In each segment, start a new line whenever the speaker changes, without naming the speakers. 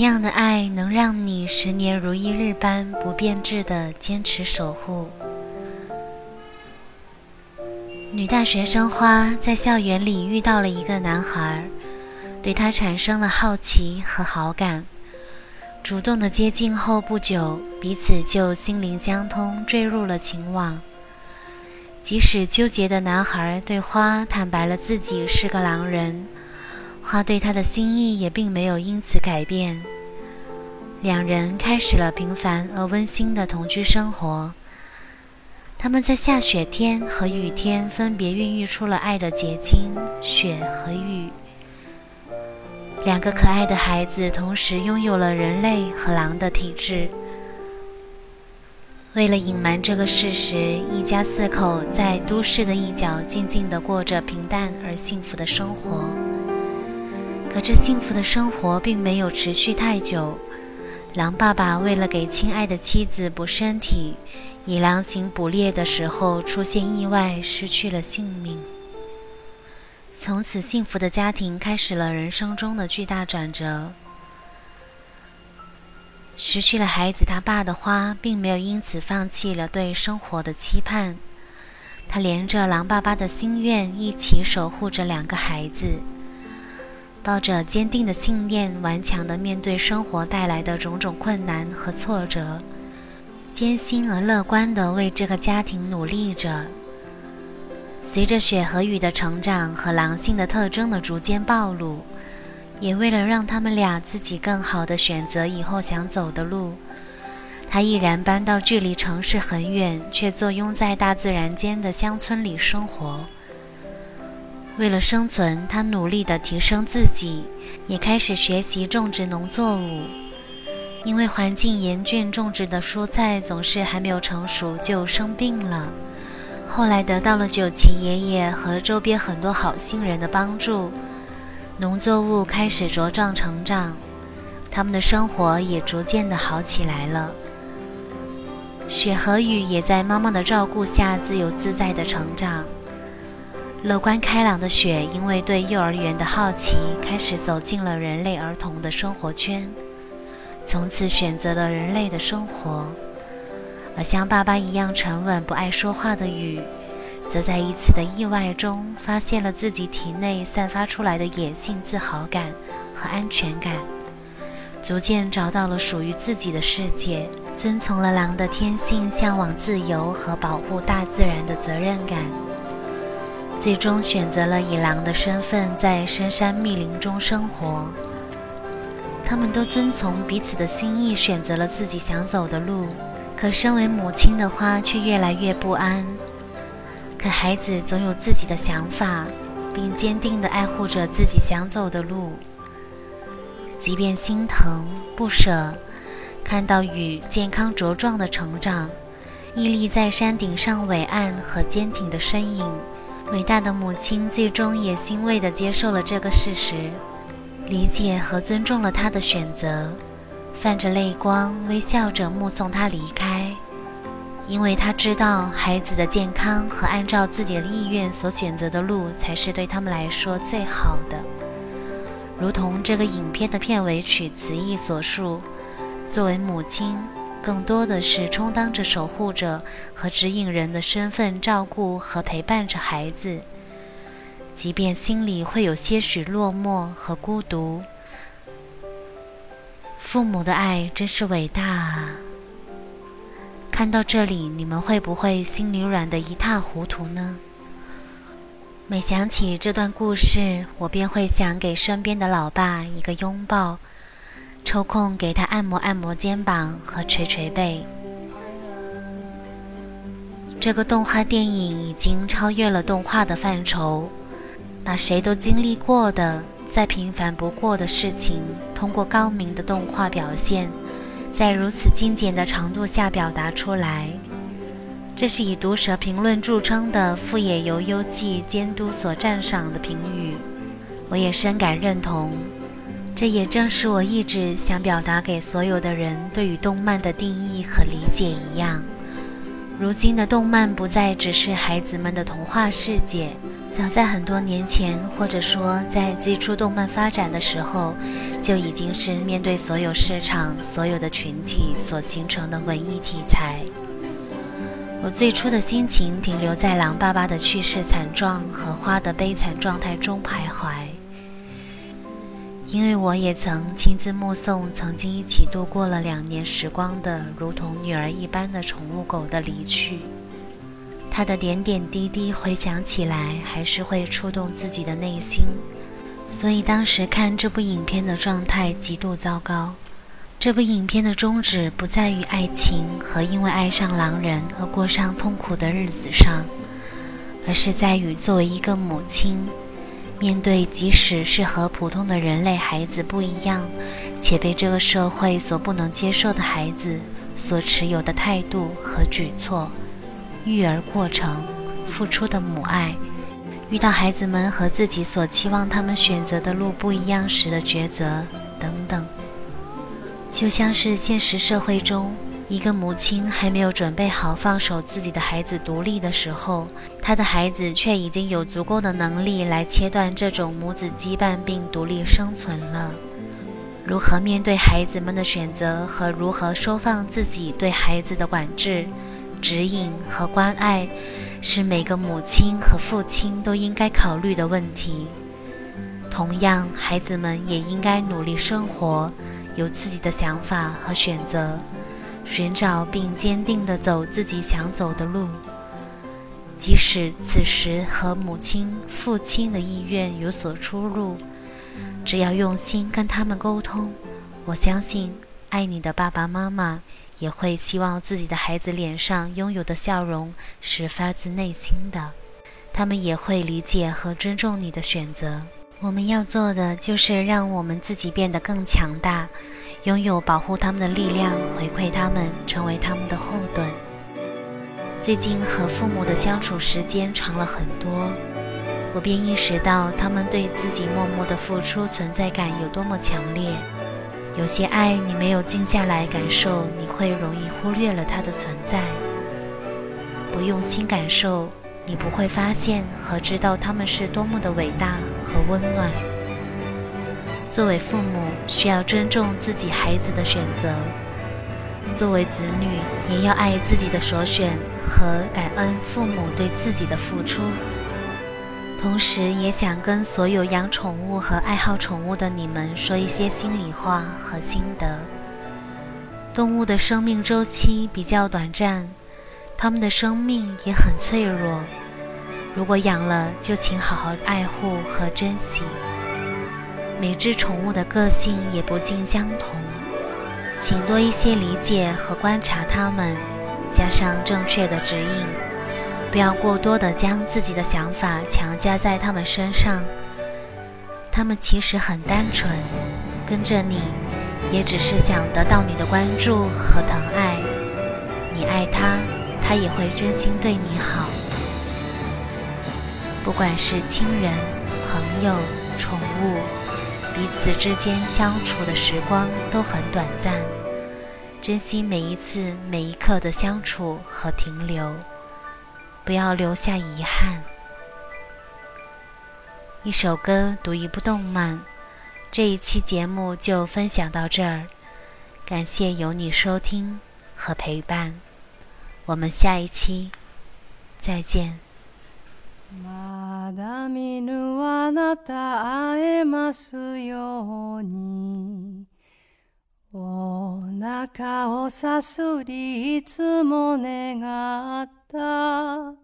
样的爱能让你十年如一日般不变质的坚持守护。女大学生花在校园里遇到了一个男孩，对他产生了好奇和好感。主动的接近后不久，彼此就心灵相通，坠入了情网。即使纠结的男孩对花坦白了自己是个狼人，花对他的心意也并没有因此改变。两人开始了平凡而温馨的同居生活。他们在下雪天和雨天分别孕育出了爱的结晶——雪和雨。两个可爱的孩子同时拥有了人类和狼的体质。为了隐瞒这个事实，一家四口在都市的一角静静地过着平淡而幸福的生活。可这幸福的生活并没有持续太久。狼爸爸为了给亲爱的妻子补身体，以狼行捕猎的时候出现意外，失去了性命。从此，幸福的家庭开始了人生中的巨大转折。失去了孩子他爸的花，并没有因此放弃了对生活的期盼。他连着狼爸爸的心愿，一起守护着两个孩子。抱着坚定的信念，顽强地面对生活带来的种种困难和挫折，艰辛而乐观地为这个家庭努力着。随着雪和雨的成长和狼性的特征的逐渐暴露，也为了让他们俩自己更好地选择以后想走的路，他毅然搬到距离城市很远却坐拥在大自然间的乡村里生活。为了生存，他努力地提升自己，也开始学习种植农作物。因为环境严峻，种植的蔬菜总是还没有成熟就生病了。后来得到了九旗爷爷和周边很多好心人的帮助，农作物开始茁壮成长，他们的生活也逐渐的好起来了。雪和雨也在妈妈的照顾下自由自在的成长。乐观开朗的雪，因为对幼儿园的好奇，开始走进了人类儿童的生活圈，从此选择了人类的生活。而像爸爸一样沉稳、不爱说话的雨，则在一次的意外中，发现了自己体内散发出来的野性自豪感和安全感，逐渐找到了属于自己的世界，遵从了狼的天性，向往自由和保护大自然的责任感。最终选择了以狼的身份在深山密林中生活。他们都遵从彼此的心意，选择了自己想走的路。可身为母亲的花却越来越不安。可孩子总有自己的想法，并坚定地爱护着自己想走的路。即便心疼不舍，看到雨健康茁壮的成长，屹立在山顶上伟岸和坚挺的身影。伟大的母亲最终也欣慰地接受了这个事实，理解和尊重了他的选择，泛着泪光，微笑着目送他离开，因为他知道孩子的健康和按照自己的意愿所选择的路才是对他们来说最好的。如同这个影片的片尾曲词意所述，作为母亲。更多的是充当着守护者和指引人的身份，照顾和陪伴着孩子，即便心里会有些许落寞和孤独。父母的爱真是伟大啊！看到这里，你们会不会心里软得一塌糊涂呢？每想起这段故事，我便会想给身边的老爸一个拥抱。抽空给他按摩按摩肩膀和捶捶背。这个动画电影已经超越了动画的范畴，把谁都经历过的再平凡不过的事情，通过高明的动画表现，在如此精简的长度下表达出来。这是以毒舌评论著称的富野由悠季监督所赞赏的评语，我也深感认同。这也正是我一直想表达给所有的人对于动漫的定义和理解一样。如今的动漫不再只是孩子们的童话世界，早在很多年前，或者说在最初动漫发展的时候，就已经是面对所有市场、所有的群体所形成的文艺题材。我最初的心情停留在狼爸爸的去世惨状和花的悲惨状态中徘徊，因为我也曾亲自目送曾经一起度过了两年时光的如同女儿一般的宠物狗的离去。他的点点滴滴回想起来，还是会触动自己的内心。所以当时看这部影片的状态极度糟糕。这部影片的宗旨不在于爱情和因为爱上狼人而过上痛苦的日子上，而是在于作为一个母亲，面对即使是和普通的人类孩子不一样，且被这个社会所不能接受的孩子所持有的态度和举措。育儿过程，付出的母爱，遇到孩子们和自己所期望他们选择的路不一样时的抉择，等等，就像是现实社会中，一个母亲还没有准备好放手自己的孩子独立的时候，她的孩子却已经有足够的能力来切断这种母子羁绊并独立生存了。如何面对孩子们的选择和如何收放自己对孩子的管制？指引和关爱，是每个母亲和父亲都应该考虑的问题。同样，孩子们也应该努力生活，有自己的想法和选择，寻找并坚定地走自己想走的路。即使此时和母亲、父亲的意愿有所出入，只要用心跟他们沟通，我相信爱你的爸爸妈妈。也会希望自己的孩子脸上拥有的笑容是发自内心的，他们也会理解和尊重你的选择。我们要做的就是让我们自己变得更强大，拥有保护他们的力量，回馈他们，成为他们的后盾。最近和父母的相处时间长了很多，我便意识到他们对自己默默的付出存在感有多么强烈。有些爱你没有静下来感受，你会容易忽略了它的存在。不用心感受，你不会发现和知道他们是多么的伟大和温暖。作为父母，需要尊重自己孩子的选择；作为子女，也要爱自己的所选和感恩父母对自己的付出。同时，也想跟所有养宠物和爱好宠物的你们说一些心里话和心得。动物的生命周期比较短暂，它们的生命也很脆弱。如果养了，就请好好爱护和珍惜。每只宠物的个性也不尽相同，请多一些理解和观察它们，加上正确的指引。不要过多的将自己的想法强加在它们身上，他们其实很单纯，跟着你，也只是想得到你的关注和疼爱。你爱他，他也会真心对你好。不管是亲人、朋友、宠物，彼此之间相处的时光都很短暂，珍惜每一次、每一刻的相处和停留。不要留下遗憾。一首歌，读一部动漫。这一期节目就分享到这儿，感谢有你收听和陪伴。我们下一期再见。
だ見ぬあなた会えますように。お腹をさすりいつも願った。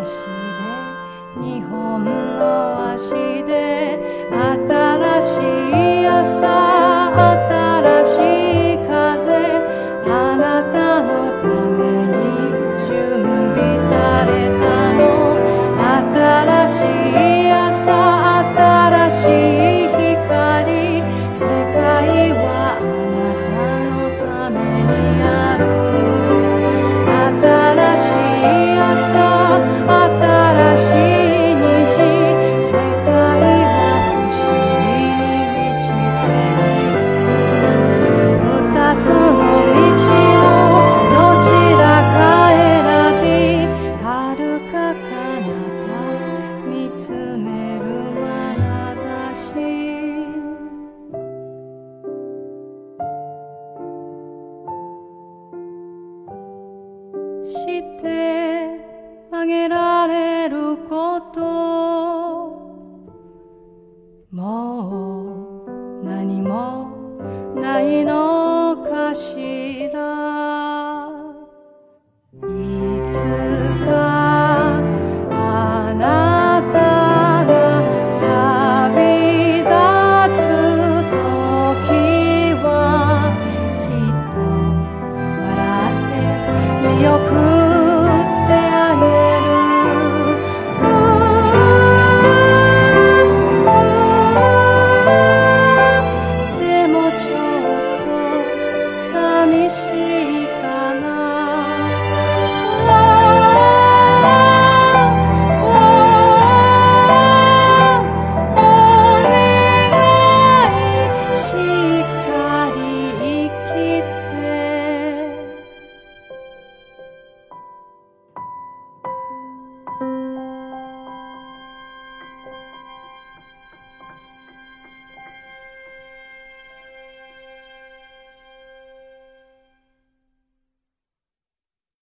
本足